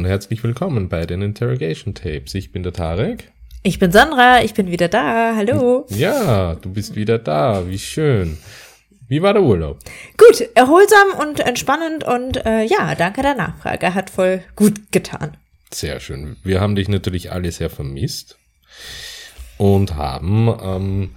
Und herzlich willkommen bei den Interrogation Tapes. Ich bin der Tarek. Ich bin Sandra, ich bin wieder da. Hallo. Ja, du bist wieder da. Wie schön. Wie war der Urlaub? Gut, erholsam und entspannend und äh, ja, danke der Nachfrage. Hat voll gut getan. Sehr schön. Wir haben dich natürlich alle sehr vermisst und haben ähm,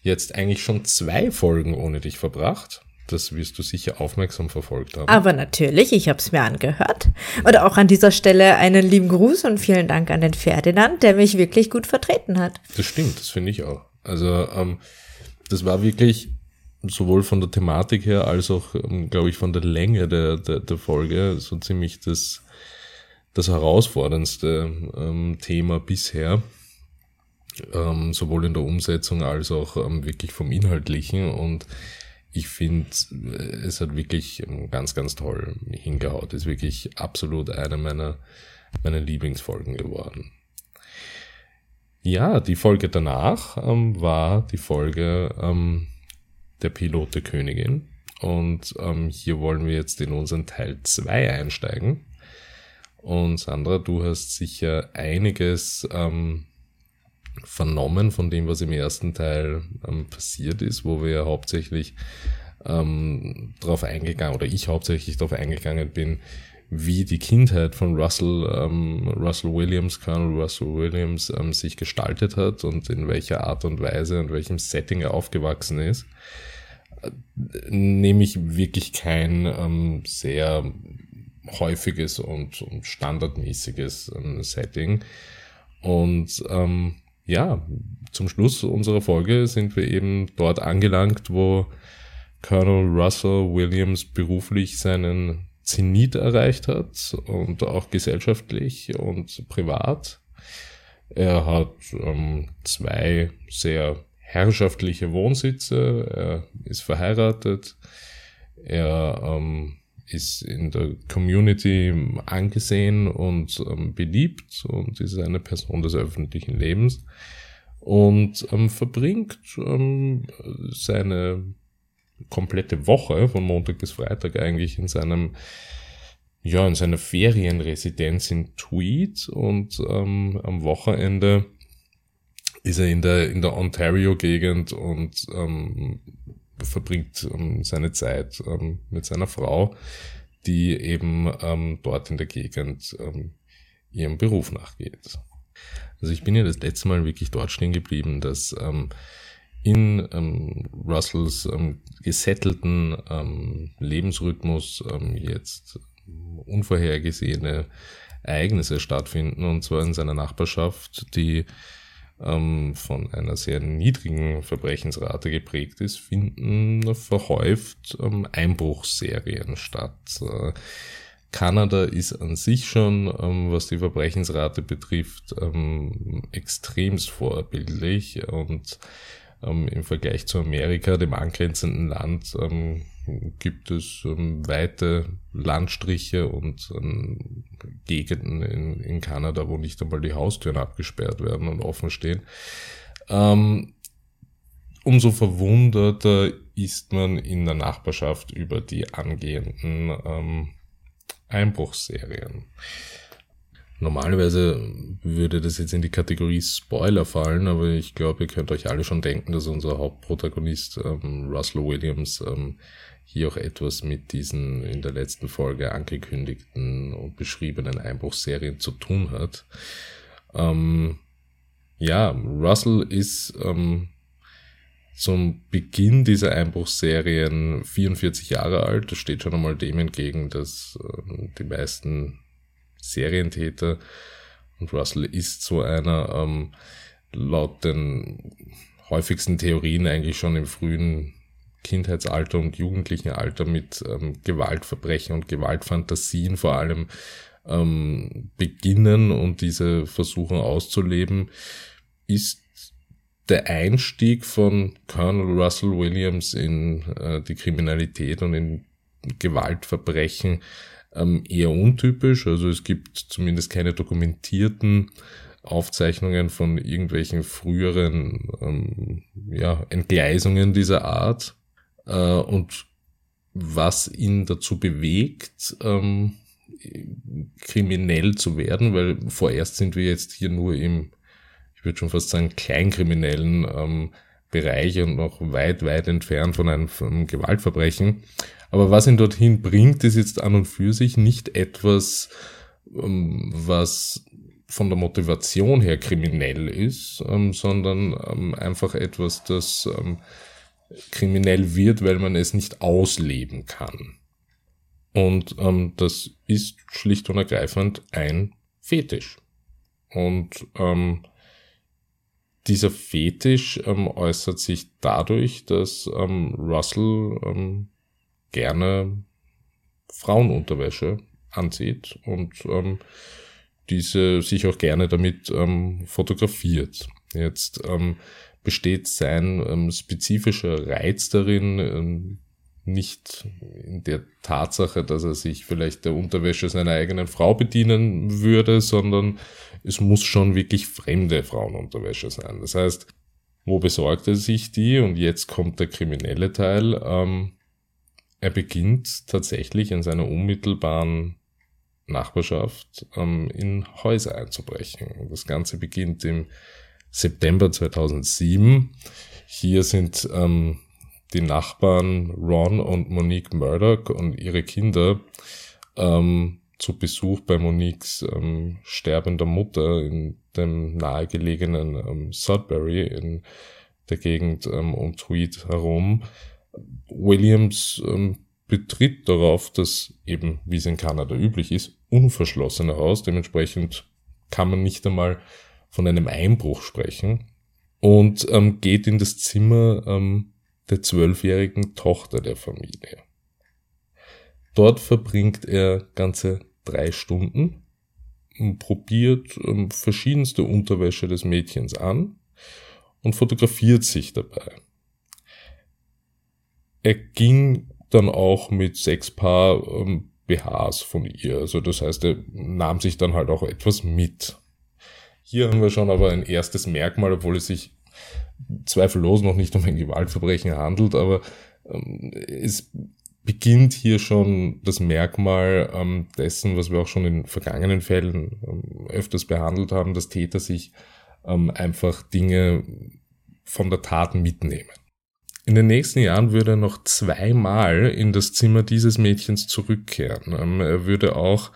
jetzt eigentlich schon zwei Folgen ohne dich verbracht. Das wirst du sicher aufmerksam verfolgt haben. Aber natürlich, ich habe es mir angehört. Und auch an dieser Stelle einen lieben Gruß und vielen Dank an den Ferdinand, der mich wirklich gut vertreten hat. Das stimmt, das finde ich auch. Also ähm, das war wirklich sowohl von der Thematik her als auch, ähm, glaube ich, von der Länge der, der, der Folge so ziemlich das, das herausforderndste ähm, Thema bisher. Ähm, sowohl in der Umsetzung als auch ähm, wirklich vom Inhaltlichen und ich finde, es hat wirklich ganz, ganz toll hingehaut. Ist wirklich absolut eine meiner, meiner Lieblingsfolgen geworden. Ja, die Folge danach ähm, war die Folge ähm, der Pilote Königin. Und ähm, hier wollen wir jetzt in unseren Teil 2 einsteigen. Und Sandra, du hast sicher einiges ähm, vernommen von dem, was im ersten Teil ähm, passiert ist, wo wir hauptsächlich ähm, darauf eingegangen, oder ich hauptsächlich darauf eingegangen bin, wie die Kindheit von Russell, ähm, Russell Williams, Colonel Russell Williams, ähm, sich gestaltet hat und in welcher Art und Weise und welchem Setting er aufgewachsen ist, äh, nehme ich wirklich kein ähm, sehr häufiges und, und standardmäßiges ähm, Setting. Und ähm, ja, zum Schluss unserer Folge sind wir eben dort angelangt, wo Colonel Russell Williams beruflich seinen Zenit erreicht hat und auch gesellschaftlich und privat. Er hat ähm, zwei sehr herrschaftliche Wohnsitze, er ist verheiratet, er ähm, ist in der Community angesehen und ähm, beliebt und ist eine Person des öffentlichen Lebens und ähm, verbringt ähm, seine komplette Woche von Montag bis Freitag eigentlich in seinem ja in seiner Ferienresidenz in Tweed und ähm, am Wochenende ist er in der in der Ontario Gegend und ähm, verbringt ähm, seine Zeit ähm, mit seiner Frau, die eben ähm, dort in der Gegend ähm, ihrem Beruf nachgeht. Also ich bin ja das letzte Mal wirklich dort stehen geblieben, dass ähm, in ähm, Russells ähm, gesettelten ähm, Lebensrhythmus ähm, jetzt unvorhergesehene Ereignisse stattfinden, und zwar in seiner Nachbarschaft, die ähm, von einer sehr niedrigen Verbrechensrate geprägt ist, finden verhäuft ähm, Einbruchsserien statt. Äh, Kanada ist an sich schon, ähm, was die Verbrechensrate betrifft, ähm, extremst vorbildlich und ähm, Im Vergleich zu Amerika, dem angrenzenden Land, ähm, gibt es ähm, weite Landstriche und ähm, Gegenden in, in Kanada, wo nicht einmal die Haustüren abgesperrt werden und offen stehen. Ähm, umso verwunderter ist man in der Nachbarschaft über die angehenden ähm, Einbruchsserien. Normalerweise würde das jetzt in die Kategorie Spoiler fallen, aber ich glaube, ihr könnt euch alle schon denken, dass unser Hauptprotagonist ähm, Russell Williams ähm, hier auch etwas mit diesen in der letzten Folge angekündigten und beschriebenen Einbruchsserien zu tun hat. Ähm, ja, Russell ist ähm, zum Beginn dieser Einbruchsserien 44 Jahre alt. Das steht schon einmal dem entgegen, dass ähm, die meisten Serientäter. Und Russell ist so einer, ähm, laut den häufigsten Theorien eigentlich schon im frühen Kindheitsalter und jugendlichen Alter mit ähm, Gewaltverbrechen und Gewaltfantasien vor allem ähm, beginnen und diese versuchen auszuleben, ist der Einstieg von Colonel Russell Williams in äh, die Kriminalität und in Gewaltverbrechen ähm, eher untypisch. Also es gibt zumindest keine dokumentierten Aufzeichnungen von irgendwelchen früheren ähm, ja, Entgleisungen dieser Art. Äh, und was ihn dazu bewegt, ähm, kriminell zu werden, weil vorerst sind wir jetzt hier nur im, ich würde schon fast sagen, kleinkriminellen ähm, Bereich und noch weit, weit entfernt von einem, von einem Gewaltverbrechen. Aber was ihn dorthin bringt, ist jetzt an und für sich nicht etwas, ähm, was von der Motivation her kriminell ist, ähm, sondern ähm, einfach etwas, das ähm, kriminell wird, weil man es nicht ausleben kann. Und ähm, das ist schlicht und ergreifend ein Fetisch. Und ähm, dieser Fetisch ähm, äußert sich dadurch, dass ähm, Russell ähm, gerne Frauenunterwäsche anzieht und ähm, diese sich auch gerne damit ähm, fotografiert. Jetzt ähm, besteht sein ähm, spezifischer Reiz darin, ähm, nicht in der Tatsache, dass er sich vielleicht der Unterwäsche seiner eigenen Frau bedienen würde, sondern es muss schon wirklich fremde Frauenunterwäsche sein. Das heißt, wo besorgt er sich die? Und jetzt kommt der kriminelle Teil. Ähm, er beginnt tatsächlich in seiner unmittelbaren Nachbarschaft ähm, in Häuser einzubrechen. Das Ganze beginnt im September 2007. Hier sind ähm, die Nachbarn Ron und Monique Murdoch und ihre Kinder ähm, zu Besuch bei Moniques ähm, sterbender Mutter in dem nahegelegenen ähm, Sudbury in der Gegend ähm, um Tweed herum. Williams ähm, betritt darauf das eben, wie es in Kanada üblich ist, unverschlossene Haus. Dementsprechend kann man nicht einmal von einem Einbruch sprechen und ähm, geht in das Zimmer ähm, der zwölfjährigen Tochter der Familie. Dort verbringt er ganze drei Stunden und probiert ähm, verschiedenste Unterwäsche des Mädchens an und fotografiert sich dabei. Er ging dann auch mit sechs Paar ähm, BHs von ihr. Also das heißt, er nahm sich dann halt auch etwas mit. Hier haben wir schon aber ein erstes Merkmal, obwohl es sich zweifellos noch nicht um ein Gewaltverbrechen handelt, aber ähm, es beginnt hier schon das Merkmal ähm, dessen, was wir auch schon in vergangenen Fällen ähm, öfters behandelt haben, dass Täter sich ähm, einfach Dinge von der Tat mitnehmen. In den nächsten Jahren würde er noch zweimal in das Zimmer dieses Mädchens zurückkehren. Ähm, er würde auch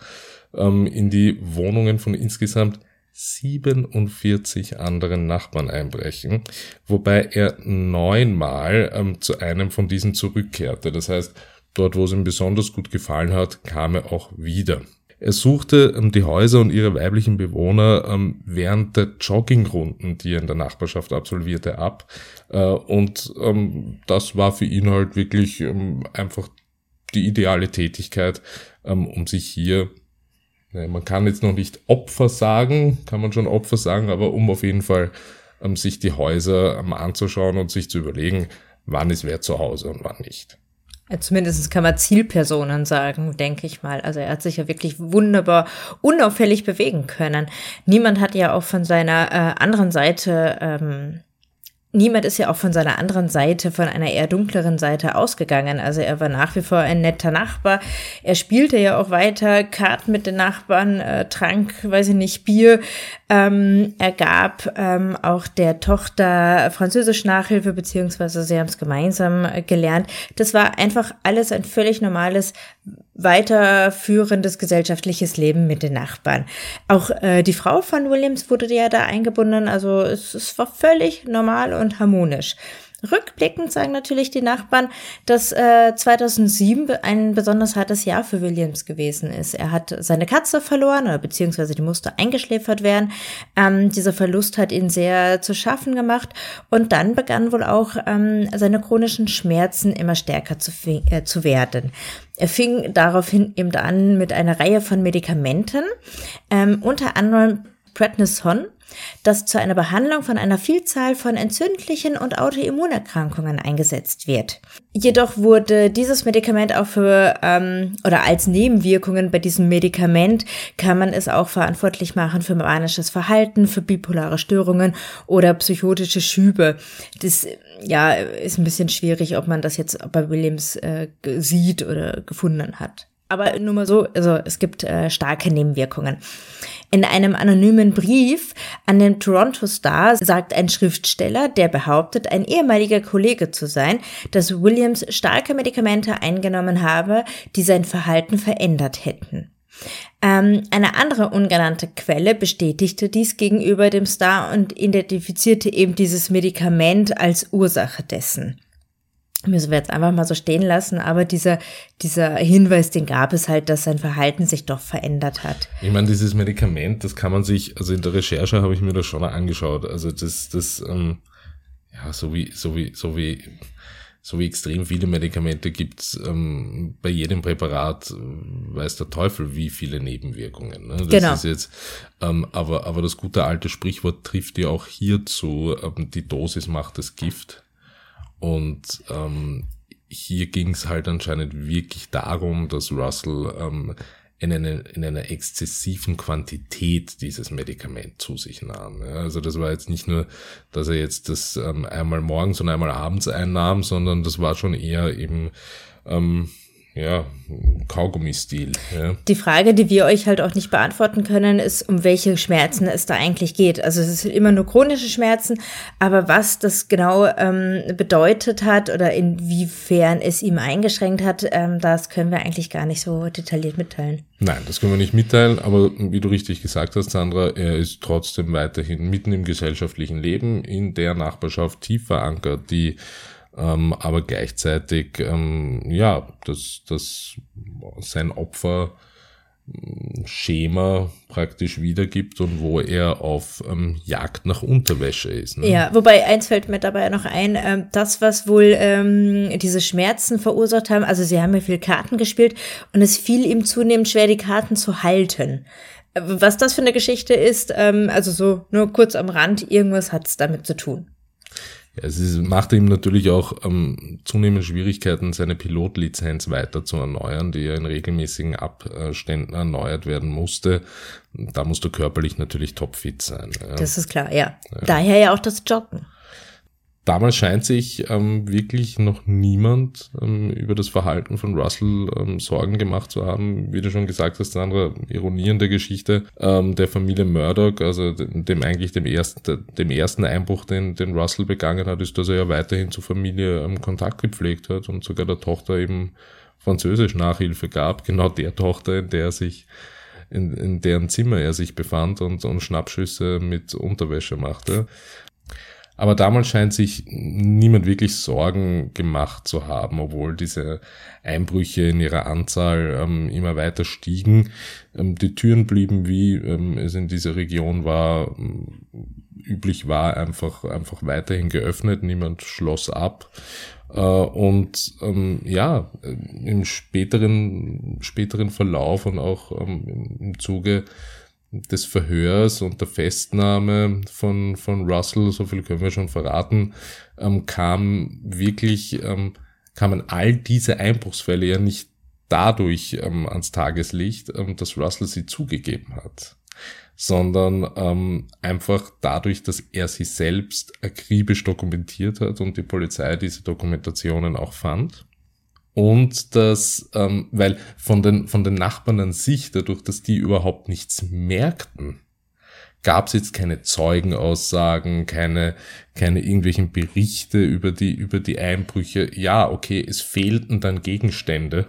ähm, in die Wohnungen von insgesamt 47 anderen Nachbarn einbrechen, wobei er neunmal ähm, zu einem von diesen zurückkehrte. Das heißt, dort, wo es ihm besonders gut gefallen hat, kam er auch wieder. Er suchte ähm, die Häuser und ihre weiblichen Bewohner ähm, während der Joggingrunden, die er in der Nachbarschaft absolvierte, ab. Äh, und ähm, das war für ihn halt wirklich ähm, einfach die ideale Tätigkeit, ähm, um sich hier, ne, man kann jetzt noch nicht Opfer sagen, kann man schon Opfer sagen, aber um auf jeden Fall ähm, sich die Häuser anzuschauen und sich zu überlegen, wann ist wer zu Hause und wann nicht. Zumindest kann man Zielpersonen sagen, denke ich mal. Also er hat sich ja wirklich wunderbar unauffällig bewegen können. Niemand hat ja auch von seiner äh, anderen Seite ähm, Niemand ist ja auch von seiner anderen Seite, von einer eher dunkleren Seite ausgegangen. Also er war nach wie vor ein netter Nachbar. Er spielte ja auch weiter Karten mit den Nachbarn, äh, trank, weiß ich nicht, Bier. Ähm, er gab ähm, auch der Tochter Französisch Nachhilfe, beziehungsweise sie haben es gemeinsam äh, gelernt. Das war einfach alles ein völlig normales weiterführendes gesellschaftliches Leben mit den Nachbarn. Auch äh, die Frau von Williams wurde ja da eingebunden, also es, es war völlig normal und harmonisch. Rückblickend sagen natürlich die Nachbarn, dass äh, 2007 ein besonders hartes Jahr für Williams gewesen ist. Er hat seine Katze verloren, oder beziehungsweise die musste eingeschläfert werden. Ähm, dieser Verlust hat ihn sehr zu schaffen gemacht und dann begann wohl auch ähm, seine chronischen Schmerzen immer stärker zu, äh, zu werden. Er fing daraufhin eben an mit einer Reihe von Medikamenten, ähm, unter anderem Prednison, das zu einer Behandlung von einer Vielzahl von entzündlichen und Autoimmunerkrankungen eingesetzt wird. Jedoch wurde dieses Medikament auch für ähm, oder als Nebenwirkungen bei diesem Medikament kann man es auch verantwortlich machen für manisches Verhalten, für bipolare Störungen oder psychotische Schübe. Das ja ist ein bisschen schwierig, ob man das jetzt bei Williams äh, sieht oder gefunden hat. Aber nur mal so, also es gibt äh, starke Nebenwirkungen. In einem anonymen Brief an den Toronto Star sagt ein Schriftsteller, der behauptet, ein ehemaliger Kollege zu sein, dass Williams starke Medikamente eingenommen habe, die sein Verhalten verändert hätten. Ähm, eine andere ungenannte Quelle bestätigte dies gegenüber dem Star und identifizierte eben dieses Medikament als Ursache dessen müssen wir jetzt einfach mal so stehen lassen, aber dieser, dieser Hinweis, den gab es halt, dass sein Verhalten sich doch verändert hat. Ich meine, dieses Medikament, das kann man sich, also in der Recherche habe ich mir das schon angeschaut. Also das, das, ähm, ja, so wie, so wie, so wie, so wie extrem viele Medikamente gibt's ähm, bei jedem Präparat, äh, weiß der Teufel, wie viele Nebenwirkungen. Ne? Das genau. ist jetzt, ähm, aber, aber das gute alte Sprichwort trifft ja auch hierzu, ähm, die Dosis macht das Gift. Und ähm, hier ging es halt anscheinend wirklich darum, dass Russell ähm, in, eine, in einer exzessiven Quantität dieses Medikament zu sich nahm. Ja, also das war jetzt nicht nur, dass er jetzt das ähm, einmal morgens und einmal abends einnahm, sondern das war schon eher eben ähm, ja, Kaugummi-Stil. Ja. Die Frage, die wir euch halt auch nicht beantworten können, ist, um welche Schmerzen es da eigentlich geht. Also es sind immer nur chronische Schmerzen, aber was das genau ähm, bedeutet hat oder inwiefern es ihm eingeschränkt hat, ähm, das können wir eigentlich gar nicht so detailliert mitteilen. Nein, das können wir nicht mitteilen, aber wie du richtig gesagt hast, Sandra, er ist trotzdem weiterhin mitten im gesellschaftlichen Leben, in der Nachbarschaft tief verankert, die ähm, aber gleichzeitig ähm, ja, dass, dass sein Opfer ähm, Schema praktisch wiedergibt und wo er auf ähm, Jagd nach Unterwäsche ist. Ne? Ja, wobei eins fällt mir dabei noch ein, ähm, das, was wohl ähm, diese Schmerzen verursacht haben, also sie haben ja viel Karten gespielt und es fiel ihm zunehmend schwer, die Karten zu halten. Was das für eine Geschichte ist, ähm, also so nur kurz am Rand, irgendwas hat es damit zu tun. Es ist, macht ihm natürlich auch ähm, zunehmend Schwierigkeiten, seine Pilotlizenz weiter zu erneuern, die ja in regelmäßigen Abständen erneuert werden musste. Da musst du körperlich natürlich topfit sein. Ja. Das ist klar, ja. ja. Daher ja auch das Joggen damals scheint sich ähm, wirklich noch niemand ähm, über das Verhalten von Russell ähm, Sorgen gemacht zu haben. Wie du schon gesagt hast, eine andere Ironie in der Geschichte ähm, der Familie Murdoch, also dem eigentlich dem ersten, dem ersten Einbruch, den, den Russell begangen hat, ist, dass er ja weiterhin zur Familie ähm, Kontakt gepflegt hat und sogar der Tochter eben Französisch Nachhilfe gab, genau der Tochter, in der er sich in, in deren Zimmer er sich befand und, und Schnappschüsse mit Unterwäsche machte. Aber damals scheint sich niemand wirklich Sorgen gemacht zu haben, obwohl diese Einbrüche in ihrer Anzahl ähm, immer weiter stiegen. Ähm, die Türen blieben, wie ähm, es in dieser Region war, ähm, üblich war, einfach, einfach weiterhin geöffnet. Niemand schloss ab. Äh, und ähm, ja, im späteren, späteren Verlauf und auch ähm, im Zuge des Verhörs und der Festnahme von, von Russell, so viel können wir schon verraten, ähm, kam wirklich, ähm, kamen all diese Einbruchsfälle ja nicht dadurch ähm, ans Tageslicht, ähm, dass Russell sie zugegeben hat, sondern ähm, einfach dadurch, dass er sie selbst akribisch dokumentiert hat und die Polizei diese Dokumentationen auch fand und das, ähm, weil von den, von den Nachbarn an sich, dadurch, dass die überhaupt nichts merkten, gab es jetzt keine Zeugenaussagen, keine, keine irgendwelchen Berichte über die, über die Einbrüche. Ja, okay, es fehlten dann Gegenstände,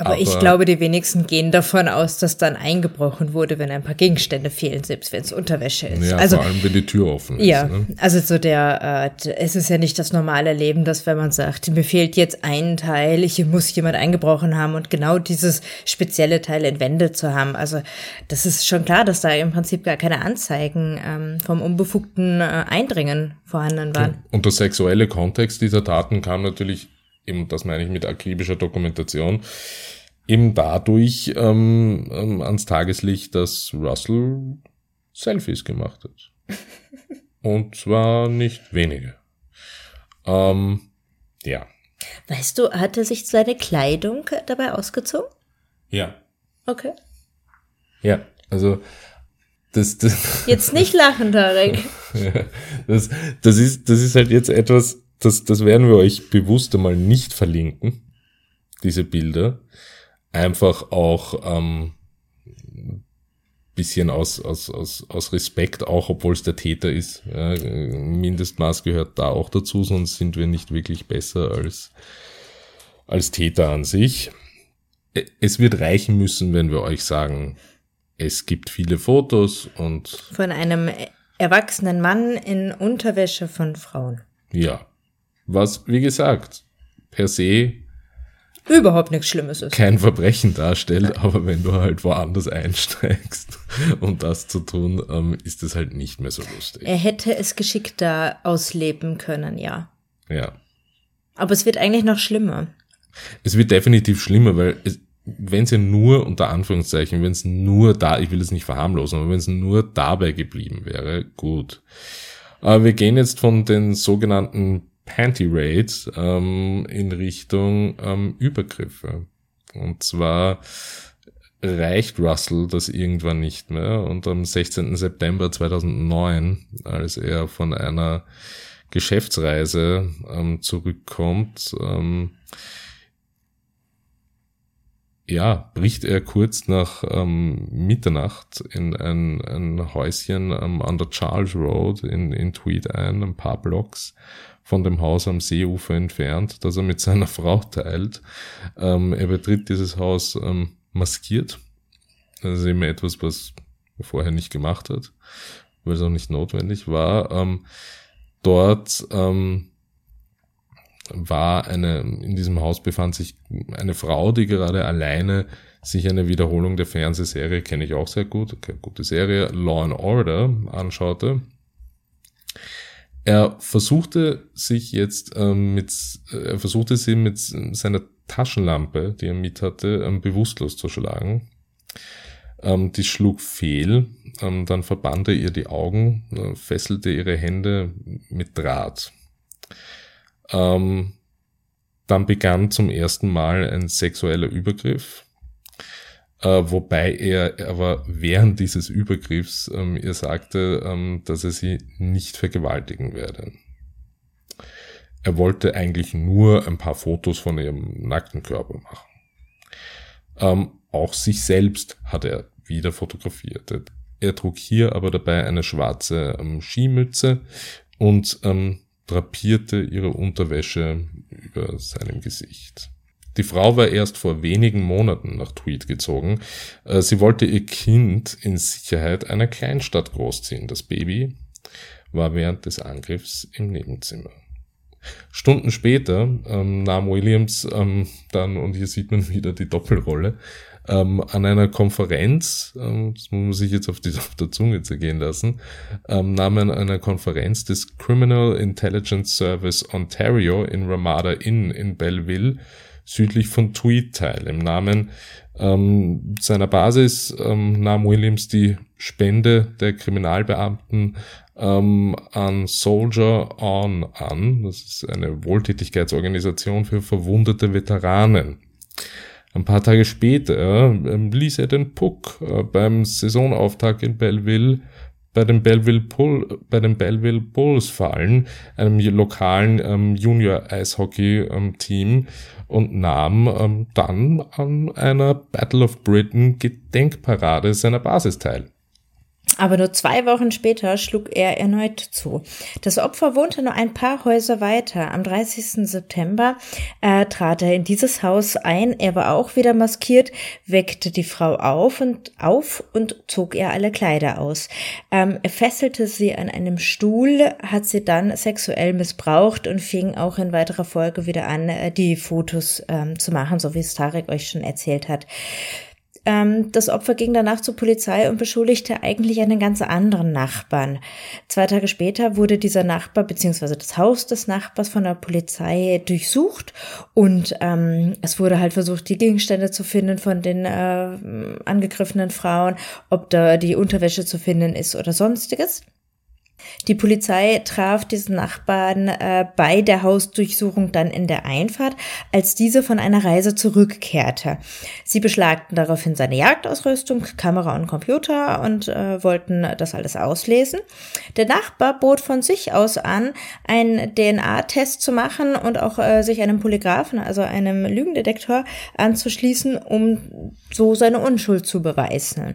aber, aber, ich glaube, die wenigsten gehen davon aus, dass dann eingebrochen wurde, wenn ein paar Gegenstände fehlen, selbst wenn es Unterwäsche ist. Ja, also, vor allem, wenn die Tür offen ist. Ja, ne? also so der, äh, es ist ja nicht das normale Leben, dass wenn man sagt, mir fehlt jetzt ein Teil, hier muss jemand eingebrochen haben und genau dieses spezielle Teil entwendet zu haben. Also das ist schon klar, dass da im Prinzip gar keine Anzeigen ähm, vom unbefugten äh, Eindringen vorhanden waren. Und der sexuelle Kontext dieser Taten kam natürlich eben das meine ich mit akribischer Dokumentation, eben dadurch ähm, ähm, ans Tageslicht, dass Russell Selfies gemacht hat. Und zwar nicht wenige. Ähm, ja. Weißt du, hat er sich seine Kleidung dabei ausgezogen? Ja. Okay. Ja, also das, das Jetzt nicht lachen, Tarek. das, das, ist, das ist halt jetzt etwas, das, das werden wir euch bewusst einmal nicht verlinken, diese Bilder. einfach auch ähm, bisschen aus, aus, aus, aus Respekt, auch obwohl es der Täter ist. Ja, Mindestmaß gehört da auch dazu, sonst sind wir nicht wirklich besser als, als Täter an sich. Es wird reichen müssen, wenn wir euch sagen, es gibt viele Fotos und. Von einem erwachsenen Mann in Unterwäsche von Frauen. Ja. Was, wie gesagt, per se überhaupt nichts Schlimmes ist. Kein Verbrechen darstellt, aber wenn du halt woanders einsteigst, um das zu tun, ähm, ist es halt nicht mehr so lustig. Er hätte es geschickter ausleben können, ja. Ja. Aber es wird eigentlich noch schlimmer. Es wird definitiv schlimmer, weil wenn es ja nur, unter Anführungszeichen, wenn es nur da, ich will es nicht verharmlosen, aber wenn es nur dabei geblieben wäre, gut. Aber wir gehen jetzt von den sogenannten Panty Raids ähm, in Richtung ähm, Übergriffe. Und zwar reicht Russell das irgendwann nicht mehr und am 16. September 2009, als er von einer Geschäftsreise ähm, zurückkommt, ähm, ja, bricht er kurz nach ähm, Mitternacht in ein, ein Häuschen ähm, an der Charles Road in, in Tweed ein, ein paar Blocks von dem Haus am Seeufer entfernt, das er mit seiner Frau teilt. Ähm, er betritt dieses Haus ähm, maskiert. Das ist eben etwas, was er vorher nicht gemacht hat, weil es auch nicht notwendig war. Ähm, dort ähm, war eine, in diesem Haus befand sich eine Frau, die gerade alleine sich eine Wiederholung der Fernsehserie, kenne ich auch sehr gut, gute Serie, Law and Order anschaute. Er versuchte sich jetzt ähm, mit, er versuchte sie mit seiner Taschenlampe, die er mit hatte, ähm, bewusstlos zu schlagen. Ähm, die schlug fehl, ähm, dann verband er ihr die Augen, äh, fesselte ihre Hände mit Draht. Ähm, dann begann zum ersten Mal ein sexueller Übergriff, äh, wobei er aber während dieses Übergriffs ähm, ihr sagte, ähm, dass er sie nicht vergewaltigen werde. Er wollte eigentlich nur ein paar Fotos von ihrem nackten Körper machen. Ähm, auch sich selbst hat er wieder fotografiert. Er trug hier aber dabei eine schwarze ähm, Skimütze und ähm, drapierte ihre Unterwäsche über seinem Gesicht. Die Frau war erst vor wenigen Monaten nach Tweed gezogen. Äh, sie wollte ihr Kind in Sicherheit einer Kleinstadt großziehen. Das Baby war während des Angriffs im Nebenzimmer. Stunden später ähm, nahm Williams ähm, dann, und hier sieht man wieder die Doppelrolle, ähm, an einer Konferenz, ähm, das muss man sich jetzt auf, die, auf der Zunge zergehen lassen, ähm, nahm an einer Konferenz des Criminal Intelligence Service Ontario in Ramada Inn in Belleville südlich von Tweed teil. Im Namen ähm, seiner Basis ähm, nahm Williams die Spende der Kriminalbeamten ähm, an Soldier On an. Das ist eine Wohltätigkeitsorganisation für verwundete Veteranen. Ein paar Tage später ähm, ließ er den Puck äh, beim Saisonauftakt in Belleville bei den Belleville, Bull, bei den Belleville Bulls fallen, einem lokalen ähm, Junior-Eishockey-Team, ähm, und nahm ähm, dann an einer Battle of Britain Gedenkparade seiner Basis teil. Aber nur zwei Wochen später schlug er erneut zu. Das Opfer wohnte nur ein paar Häuser weiter. Am 30. September äh, trat er in dieses Haus ein. Er war auch wieder maskiert, weckte die Frau auf und auf und zog ihr alle Kleider aus. Ähm, er fesselte sie an einem Stuhl, hat sie dann sexuell missbraucht und fing auch in weiterer Folge wieder an, äh, die Fotos ähm, zu machen, so wie es Tarek euch schon erzählt hat. Ähm, das Opfer ging danach zur Polizei und beschuldigte eigentlich einen ganz anderen Nachbarn. Zwei Tage später wurde dieser Nachbar bzw. das Haus des Nachbars von der Polizei durchsucht und ähm, es wurde halt versucht, die Gegenstände zu finden von den äh, angegriffenen Frauen, ob da die Unterwäsche zu finden ist oder sonstiges. Die Polizei traf diesen Nachbarn äh, bei der Hausdurchsuchung dann in der Einfahrt, als diese von einer Reise zurückkehrte. Sie beschlagten daraufhin seine Jagdausrüstung, Kamera und Computer und äh, wollten das alles auslesen. Der Nachbar bot von sich aus an, einen DNA-Test zu machen und auch äh, sich einem Polygraphen, also einem Lügendetektor, anzuschließen, um so seine Unschuld zu beweisen.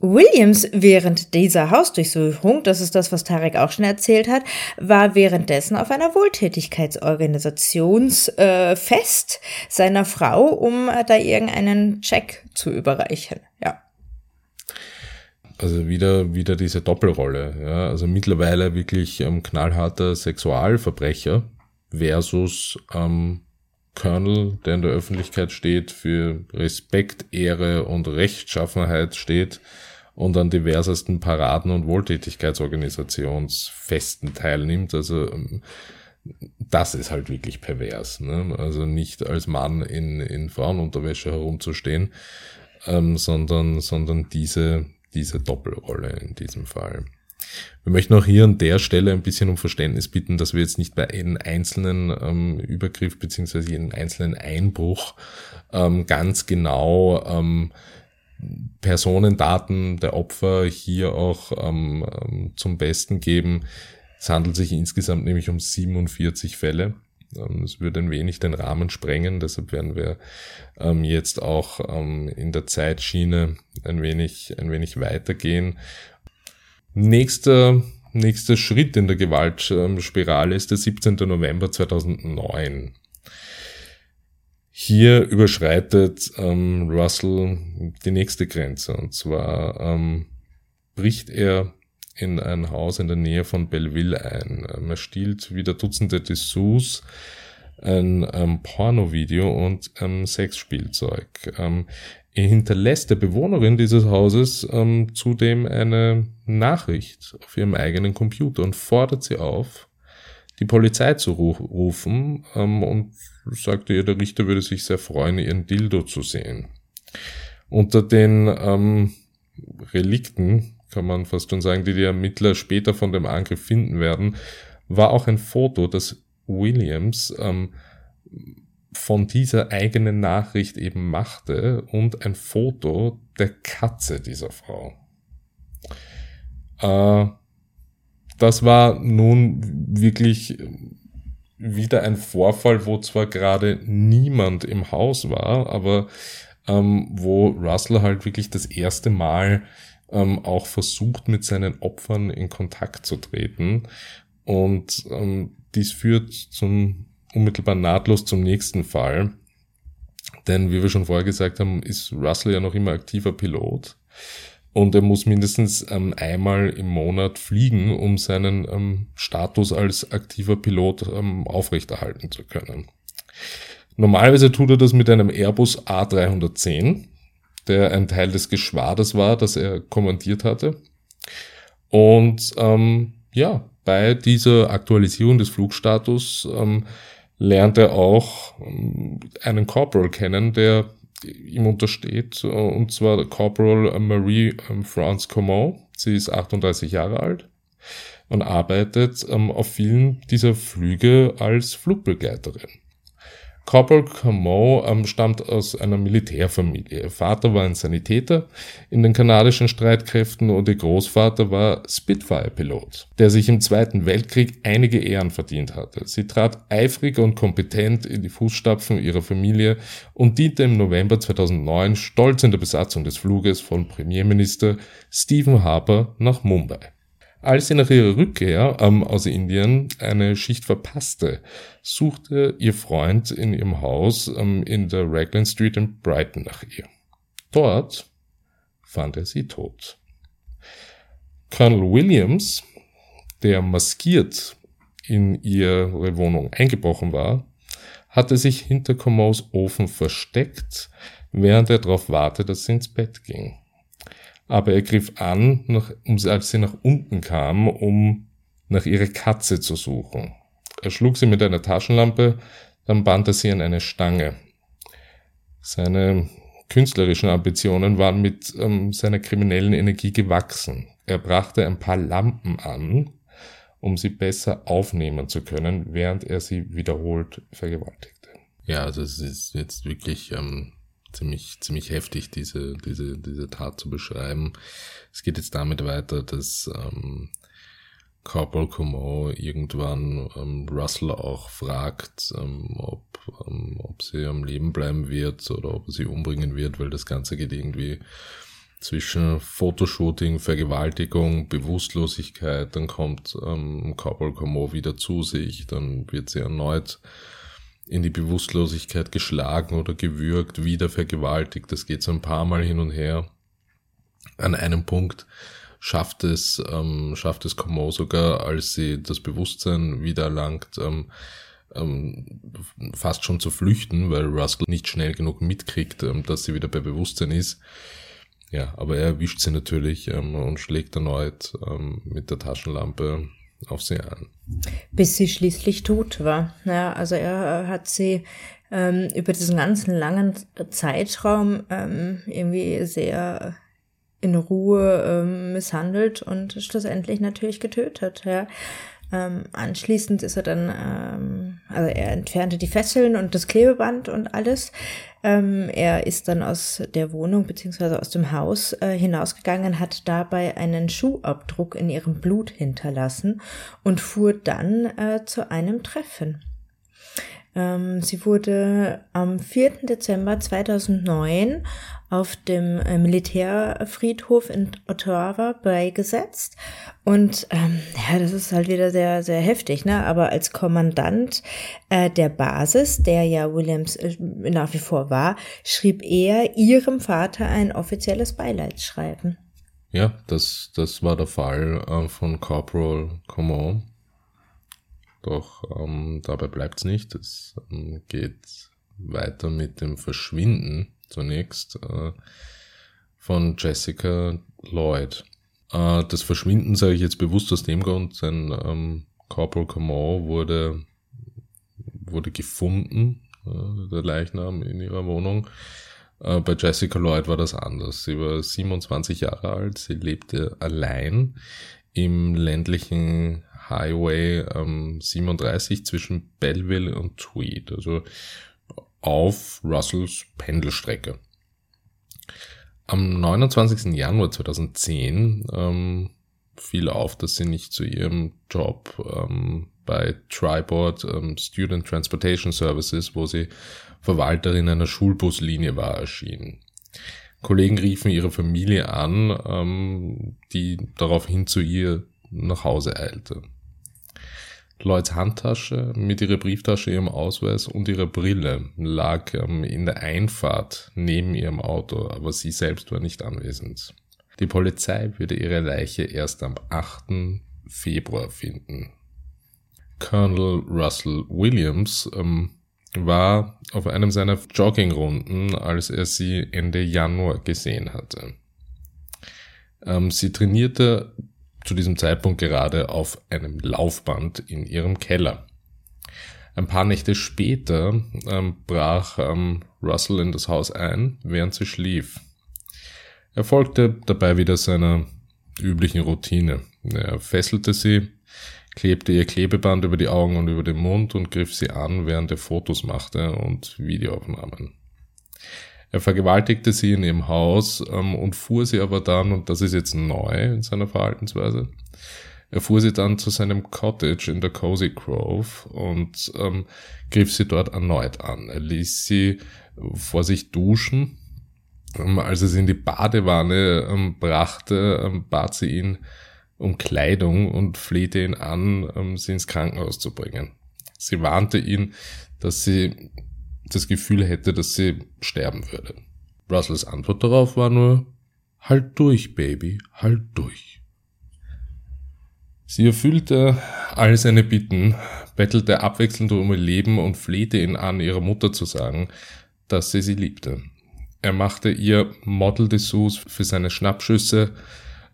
Williams während dieser Hausdurchsuchung, das ist das, was Tarek auch schon erzählt hat, war währenddessen auf einer Wohltätigkeitsorganisationsfest äh, seiner Frau, um äh, da irgendeinen Check zu überreichen. Ja. Also wieder, wieder diese Doppelrolle. Ja? Also mittlerweile wirklich ähm, knallharter Sexualverbrecher versus ähm, Colonel, der in der Öffentlichkeit steht, für Respekt, Ehre und Rechtschaffenheit steht und an diversesten Paraden und Wohltätigkeitsorganisationsfesten teilnimmt. Also ähm, das ist halt wirklich pervers. Ne? Also nicht als Mann in, in Frauenunterwäsche herumzustehen, ähm, sondern, sondern diese, diese Doppelrolle in diesem Fall. Wir möchten auch hier an der Stelle ein bisschen um Verständnis bitten, dass wir jetzt nicht bei jedem einzelnen ähm, Übergriff beziehungsweise jedem einzelnen Einbruch ähm, ganz genau ähm, Personendaten der Opfer hier auch ähm, ähm, zum Besten geben. Es handelt sich insgesamt nämlich um 47 Fälle. Ähm, es würde ein wenig den Rahmen sprengen, deshalb werden wir ähm, jetzt auch ähm, in der Zeitschiene ein wenig, ein wenig weitergehen. Nächster, nächster Schritt in der Gewaltspirale ist der 17. November 2009. Hier überschreitet ähm, Russell die nächste Grenze und zwar ähm, bricht er in ein Haus in der Nähe von Belleville ein. Ähm, er stiehlt wieder Dutzende Dessous, ein ähm, Pornovideo und ähm, Sexspielzeug. Ähm, er hinterlässt der Bewohnerin dieses Hauses ähm, zudem eine Nachricht auf ihrem eigenen Computer und fordert sie auf, die Polizei zu rufen ähm, und sagte ihr, der Richter würde sich sehr freuen, ihren Dildo zu sehen. Unter den ähm, Relikten, kann man fast schon sagen, die die Ermittler später von dem Angriff finden werden, war auch ein Foto, das Williams ähm, von dieser eigenen Nachricht eben machte und ein Foto der Katze dieser Frau. Äh, das war nun wirklich wieder ein Vorfall, wo zwar gerade niemand im Haus war, aber ähm, wo Russell halt wirklich das erste Mal ähm, auch versucht, mit seinen Opfern in Kontakt zu treten. Und ähm, dies führt zum unmittelbar nahtlos zum nächsten Fall. Denn wie wir schon vorher gesagt haben, ist Russell ja noch immer aktiver Pilot und er muss mindestens ähm, einmal im Monat fliegen, um seinen ähm, Status als aktiver Pilot ähm, aufrechterhalten zu können. Normalerweise tut er das mit einem Airbus A310, der ein Teil des Geschwaders war, das er kommandiert hatte. Und ähm, ja, bei dieser Aktualisierung des Flugstatus ähm, lernt er auch ähm, einen Corporal kennen, der ihm untersteht, und zwar Corporal Marie ähm, France Common. Sie ist 38 Jahre alt und arbeitet ähm, auf vielen dieser Flüge als Flugbegleiterin. Corporal Comeau ähm, stammt aus einer Militärfamilie. Ihr Vater war ein Sanitäter in den kanadischen Streitkräften und ihr Großvater war Spitfire-Pilot, der sich im Zweiten Weltkrieg einige Ehren verdient hatte. Sie trat eifrig und kompetent in die Fußstapfen ihrer Familie und diente im November 2009 stolz in der Besatzung des Fluges von Premierminister Stephen Harper nach Mumbai. Als sie nach ihrer Rückkehr ähm, aus Indien eine Schicht verpasste, suchte ihr Freund in ihrem Haus ähm, in der Raglan Street in Brighton nach ihr. Dort fand er sie tot. Colonel Williams, der maskiert in ihre Wohnung eingebrochen war, hatte sich hinter Comots Ofen versteckt, während er darauf wartete, dass sie ins Bett ging aber er griff an, nach, als sie nach unten kam, um nach ihrer Katze zu suchen. Er schlug sie mit einer Taschenlampe, dann band er sie an eine Stange. Seine künstlerischen Ambitionen waren mit ähm, seiner kriminellen Energie gewachsen. Er brachte ein paar Lampen an, um sie besser aufnehmen zu können, während er sie wiederholt vergewaltigte. Ja, also es ist jetzt wirklich ähm, ziemlich, ziemlich heftig, diese, diese, diese Tat zu beschreiben. Es geht jetzt damit weiter, dass ähm, Corporal Comeau irgendwann ähm, Russell auch fragt, ähm, ob, ähm, ob sie am Leben bleiben wird oder ob er sie umbringen wird, weil das Ganze geht irgendwie zwischen Fotoshooting, Vergewaltigung, Bewusstlosigkeit, dann kommt ähm, Corporal Comeau wieder zu sich, dann wird sie erneut in die Bewusstlosigkeit geschlagen oder gewürgt, wieder vergewaltigt. Das geht so ein paar Mal hin und her. An einem Punkt schafft es, ähm, schafft es Como sogar, als sie das Bewusstsein wieder erlangt, ähm, ähm, fast schon zu flüchten, weil Russell nicht schnell genug mitkriegt, ähm, dass sie wieder bei Bewusstsein ist. Ja, aber er erwischt sie natürlich ähm, und schlägt erneut ähm, mit der Taschenlampe auf sie an. Bis sie schließlich tot war. Ja, also er hat sie ähm, über diesen ganzen langen Zeitraum ähm, irgendwie sehr in Ruhe ähm, misshandelt und schlussendlich natürlich getötet. Ja. Ähm, anschließend ist er dann, ähm, also er entfernte die Fesseln und das Klebeband und alles. Ähm, er ist dann aus der Wohnung beziehungsweise aus dem Haus äh, hinausgegangen, hat dabei einen Schuhabdruck in ihrem Blut hinterlassen und fuhr dann äh, zu einem Treffen. Ähm, sie wurde am 4. Dezember 2009 auf dem äh, Militärfriedhof in Ottawa beigesetzt. Und ähm, ja, das ist halt wieder sehr, sehr heftig, ne? Aber als Kommandant äh, der Basis, der ja Williams äh, nach wie vor war, schrieb er ihrem Vater ein offizielles Beileidsschreiben. Ja, das, das war der Fall äh, von Corporal Command. Doch ähm, dabei bleibt's nicht. Es ähm, geht weiter mit dem Verschwinden zunächst äh, von Jessica Lloyd. Äh, das Verschwinden sage ich jetzt bewusst aus dem Grund, denn ähm, Corporal Command wurde, wurde gefunden, äh, der Leichnam in ihrer Wohnung. Äh, bei Jessica Lloyd war das anders. Sie war 27 Jahre alt, sie lebte allein im ländlichen Highway ähm, 37 zwischen Belleville und Tweed, also auf Russells Pendelstrecke. Am 29. Januar 2010 ähm, fiel auf, dass sie nicht zu ihrem Job ähm, bei Triboard ähm, Student Transportation Services, wo sie Verwalterin einer Schulbuslinie war, erschien. Kollegen riefen ihre Familie an, ähm, die daraufhin zu ihr nach Hause eilte. Lloyds Handtasche mit ihrer Brieftasche, ihrem Ausweis und ihrer Brille lag ähm, in der Einfahrt neben ihrem Auto, aber sie selbst war nicht anwesend. Die Polizei würde ihre Leiche erst am 8. Februar finden. Colonel Russell Williams ähm, war auf einem seiner Joggingrunden, als er sie Ende Januar gesehen hatte. Ähm, sie trainierte zu diesem Zeitpunkt gerade auf einem Laufband in ihrem Keller. Ein paar Nächte später ähm, brach ähm, Russell in das Haus ein, während sie schlief. Er folgte dabei wieder seiner üblichen Routine. Er fesselte sie, klebte ihr Klebeband über die Augen und über den Mund und griff sie an, während er Fotos machte und Videoaufnahmen. Er vergewaltigte sie in ihrem Haus ähm, und fuhr sie aber dann, und das ist jetzt neu in seiner Verhaltensweise, er fuhr sie dann zu seinem Cottage in der Cozy Grove und ähm, griff sie dort erneut an. Er ließ sie vor sich duschen. Ähm, als er sie in die Badewanne ähm, brachte, ähm, bat sie ihn um Kleidung und flehte ihn an, ähm, sie ins Krankenhaus zu bringen. Sie warnte ihn, dass sie das Gefühl hätte, dass sie sterben würde. Russells Antwort darauf war nur, halt durch, Baby, halt durch. Sie erfüllte all seine Bitten, bettelte abwechselnd um ihr Leben und flehte ihn an, ihrer Mutter zu sagen, dass sie sie liebte. Er machte ihr Model Dessous für seine Schnappschüsse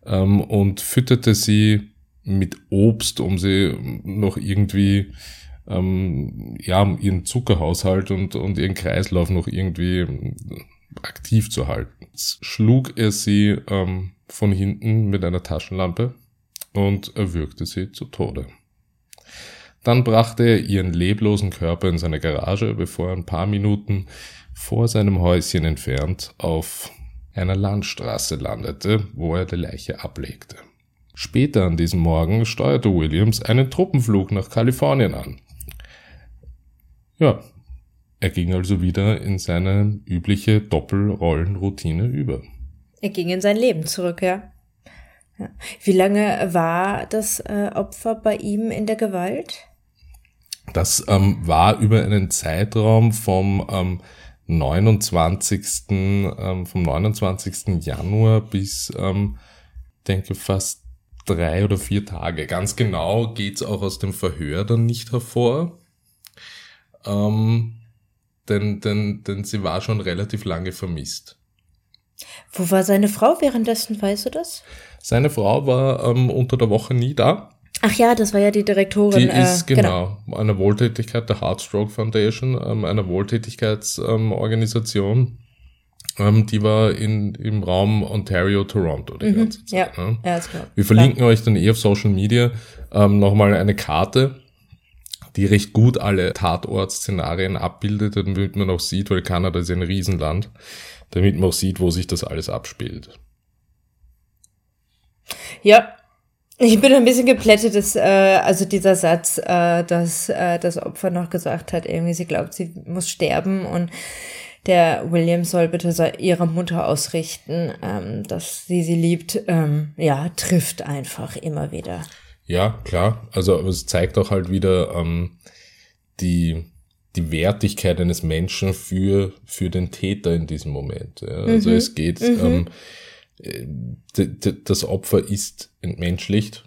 ähm, und fütterte sie mit Obst, um sie noch irgendwie ähm, ja, ihren Zuckerhaushalt und, und ihren Kreislauf noch irgendwie aktiv zu halten. Jetzt schlug er sie ähm, von hinten mit einer Taschenlampe, und erwürgte sie zu Tode. Dann brachte er ihren leblosen Körper in seine Garage, bevor er ein paar Minuten vor seinem Häuschen entfernt auf einer Landstraße landete, wo er die Leiche ablegte. Später an diesem Morgen steuerte Williams einen Truppenflug nach Kalifornien an. Ja, er ging also wieder in seine übliche Doppelrollenroutine über. Er ging in sein Leben zurück, ja. ja. Wie lange war das äh, Opfer bei ihm in der Gewalt? Das ähm, war über einen Zeitraum vom ähm, 29. Ähm, vom 29. Januar bis, ähm, denke fast drei oder vier Tage. Ganz genau geht's auch aus dem Verhör dann nicht hervor. Ähm, denn, denn, denn sie war schon relativ lange vermisst. Wo war seine Frau währenddessen, weißt du das? Seine Frau war ähm, unter der Woche nie da. Ach ja, das war ja die Direktorin. Die äh, ist genau, genau eine Wohltätigkeit der Heartstroke Foundation, ähm, eine Wohltätigkeitsorganisation. Ähm, die war in, im Raum Ontario, Toronto die mhm, ganze Zeit. Ja, ne? ja ist klar. Wir verlinken klar. euch dann eh auf Social Media ähm, nochmal eine Karte, die recht gut alle Tatortszenarien abbildet, damit man auch sieht, weil Kanada ist ein Riesenland, damit man auch sieht, wo sich das alles abspielt. Ja, ich bin ein bisschen geplättet, dass, äh, also dieser Satz, äh, dass äh, das Opfer noch gesagt hat, irgendwie sie glaubt, sie muss sterben und der William soll bitte ihrer Mutter ausrichten, ähm, dass sie sie liebt, ähm, ja, trifft einfach immer wieder. Ja, klar. Also es zeigt auch halt wieder ähm, die, die Wertigkeit eines Menschen für, für den Täter in diesem Moment. Ja. Also mhm. es geht, mhm. ähm, das Opfer ist entmenschlicht.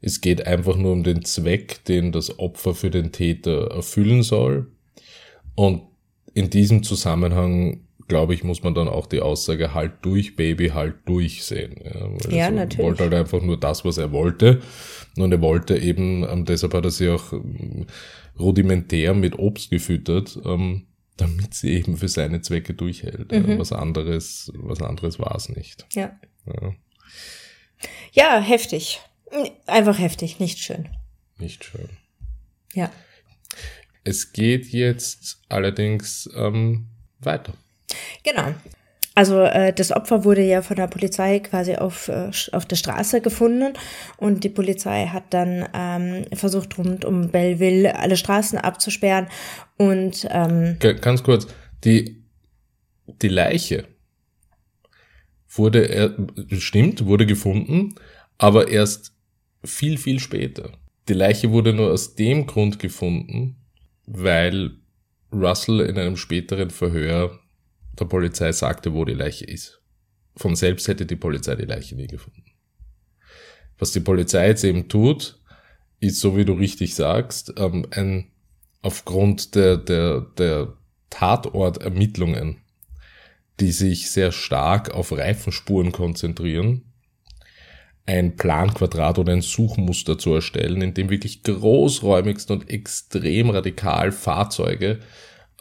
Es geht einfach nur um den Zweck, den das Opfer für den Täter erfüllen soll. Und in diesem Zusammenhang, glaube ich, muss man dann auch die Aussage halt durch, Baby, halt durchsehen. Ja, ja also natürlich. Er wollte halt einfach nur das, was er wollte. Und er wollte eben, ähm, deshalb hat er sie auch ähm, rudimentär mit Obst gefüttert. Ähm, damit sie eben für seine Zwecke durchhält. Mhm. Was anderes, was anderes war es nicht. Ja. ja. Ja, heftig. Einfach heftig, nicht schön. Nicht schön. Ja. Es geht jetzt allerdings ähm, weiter. Genau. Also äh, das Opfer wurde ja von der Polizei quasi auf, äh, auf der Straße gefunden und die Polizei hat dann ähm, versucht, rund um Belleville alle Straßen abzusperren und ähm, ganz kurz, die, die Leiche wurde, er, stimmt, wurde gefunden, aber erst viel, viel später. Die Leiche wurde nur aus dem Grund gefunden, weil Russell in einem späteren Verhör der Polizei sagte, wo die Leiche ist. Von selbst hätte die Polizei die Leiche nie gefunden. Was die Polizei jetzt eben tut, ist, so wie du richtig sagst, ähm, ein aufgrund der, der, der Tatortermittlungen, die sich sehr stark auf Reifenspuren konzentrieren, ein Planquadrat oder ein Suchmuster zu erstellen, in dem wirklich großräumigst und extrem radikal Fahrzeuge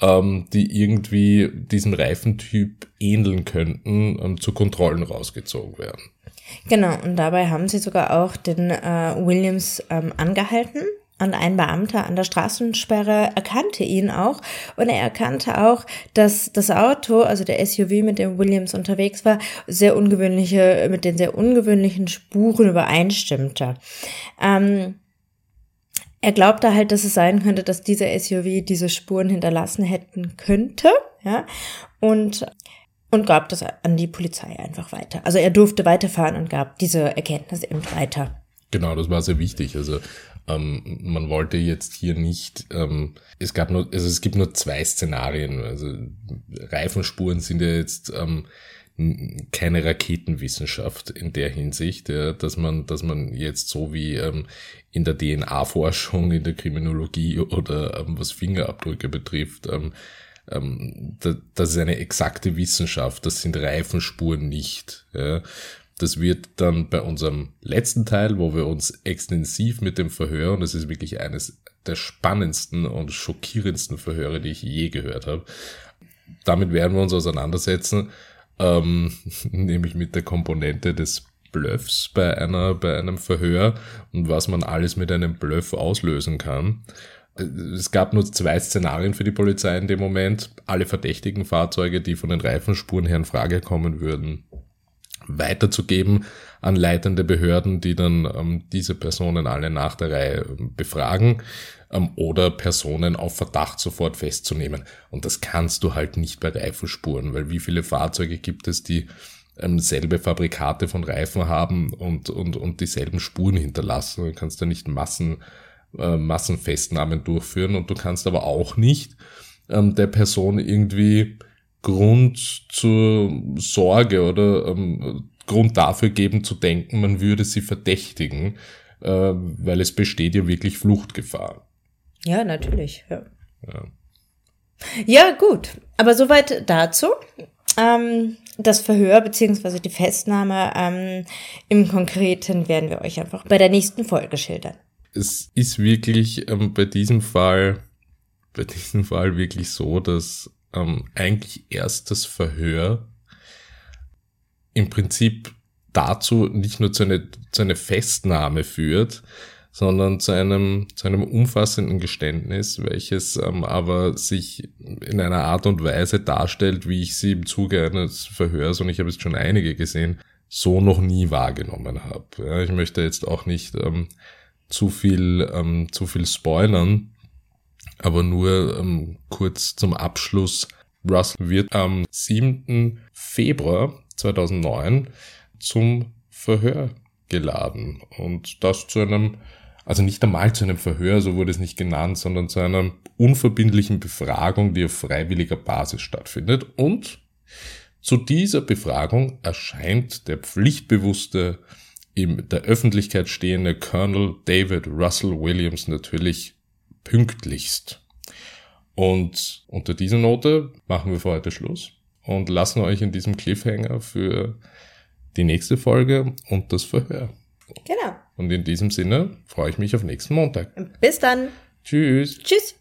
ähm, die irgendwie diesem Reifentyp ähneln könnten, ähm, zu Kontrollen rausgezogen werden. Genau, und dabei haben sie sogar auch den äh, Williams ähm, angehalten. Und ein Beamter an der Straßensperre erkannte ihn auch. Und er erkannte auch, dass das Auto, also der SUV, mit dem Williams unterwegs war, sehr ungewöhnliche, mit den sehr ungewöhnlichen Spuren übereinstimmte. Ähm, er glaubte halt, dass es sein könnte, dass dieser SUV diese Spuren hinterlassen hätten könnte, ja, und, und gab das an die Polizei einfach weiter. Also er durfte weiterfahren und gab diese Erkenntnis eben weiter. Genau, das war sehr wichtig. Also ähm, man wollte jetzt hier nicht, ähm, es gab nur, also es gibt nur zwei Szenarien. Also Reifenspuren sind ja jetzt ähm, keine Raketenwissenschaft in der Hinsicht, ja, dass man, dass man jetzt so wie ähm, in der DNA-Forschung, in der Kriminologie oder ähm, was Fingerabdrücke betrifft, ähm, ähm, da, das ist eine exakte Wissenschaft, das sind Reifenspuren nicht. Ja. Das wird dann bei unserem letzten Teil, wo wir uns extensiv mit dem Verhör, und es ist wirklich eines der spannendsten und schockierendsten Verhöre, die ich je gehört habe, damit werden wir uns auseinandersetzen ähm, nämlich mit der Komponente des Bluffs bei einer, bei einem Verhör und was man alles mit einem Bluff auslösen kann. Es gab nur zwei Szenarien für die Polizei in dem Moment. Alle verdächtigen Fahrzeuge, die von den Reifenspuren her in Frage kommen würden, weiterzugeben an leitende Behörden, die dann ähm, diese Personen alle nach der Reihe ähm, befragen ähm, oder Personen auf Verdacht sofort festzunehmen. Und das kannst du halt nicht bei Reifenspuren, weil wie viele Fahrzeuge gibt es, die ähm, selbe Fabrikate von Reifen haben und, und, und dieselben Spuren hinterlassen. Du kannst da nicht Massen, äh, Massenfestnahmen durchführen und du kannst aber auch nicht ähm, der Person irgendwie Grund zur Sorge oder ähm, Grund dafür geben zu denken, man würde sie verdächtigen, äh, weil es besteht ja wirklich Fluchtgefahr. Ja, natürlich. Ja, ja. ja gut. Aber soweit dazu. Ähm, das Verhör beziehungsweise die Festnahme ähm, im Konkreten werden wir euch einfach bei der nächsten Folge schildern. Es ist wirklich ähm, bei diesem Fall, bei diesem Fall wirklich so, dass ähm, eigentlich erst das Verhör im Prinzip dazu nicht nur zu einer, zu einer Festnahme führt, sondern zu einem, zu einem umfassenden Geständnis, welches ähm, aber sich in einer Art und Weise darstellt, wie ich sie im Zuge eines Verhörs, und ich habe jetzt schon einige gesehen, so noch nie wahrgenommen habe. Ja, ich möchte jetzt auch nicht ähm, zu viel, ähm, zu viel spoilern, aber nur ähm, kurz zum Abschluss. Russell wird am 7. Februar 2009 zum Verhör geladen. Und das zu einem, also nicht einmal zu einem Verhör, so wurde es nicht genannt, sondern zu einer unverbindlichen Befragung, die auf freiwilliger Basis stattfindet. Und zu dieser Befragung erscheint der pflichtbewusste, in der Öffentlichkeit stehende Colonel David Russell Williams natürlich pünktlichst. Und unter dieser Note machen wir für heute Schluss und lassen euch in diesem Cliffhanger für die nächste Folge und das Verhör. Genau. Und in diesem Sinne freue ich mich auf nächsten Montag. Bis dann. Tschüss. Tschüss.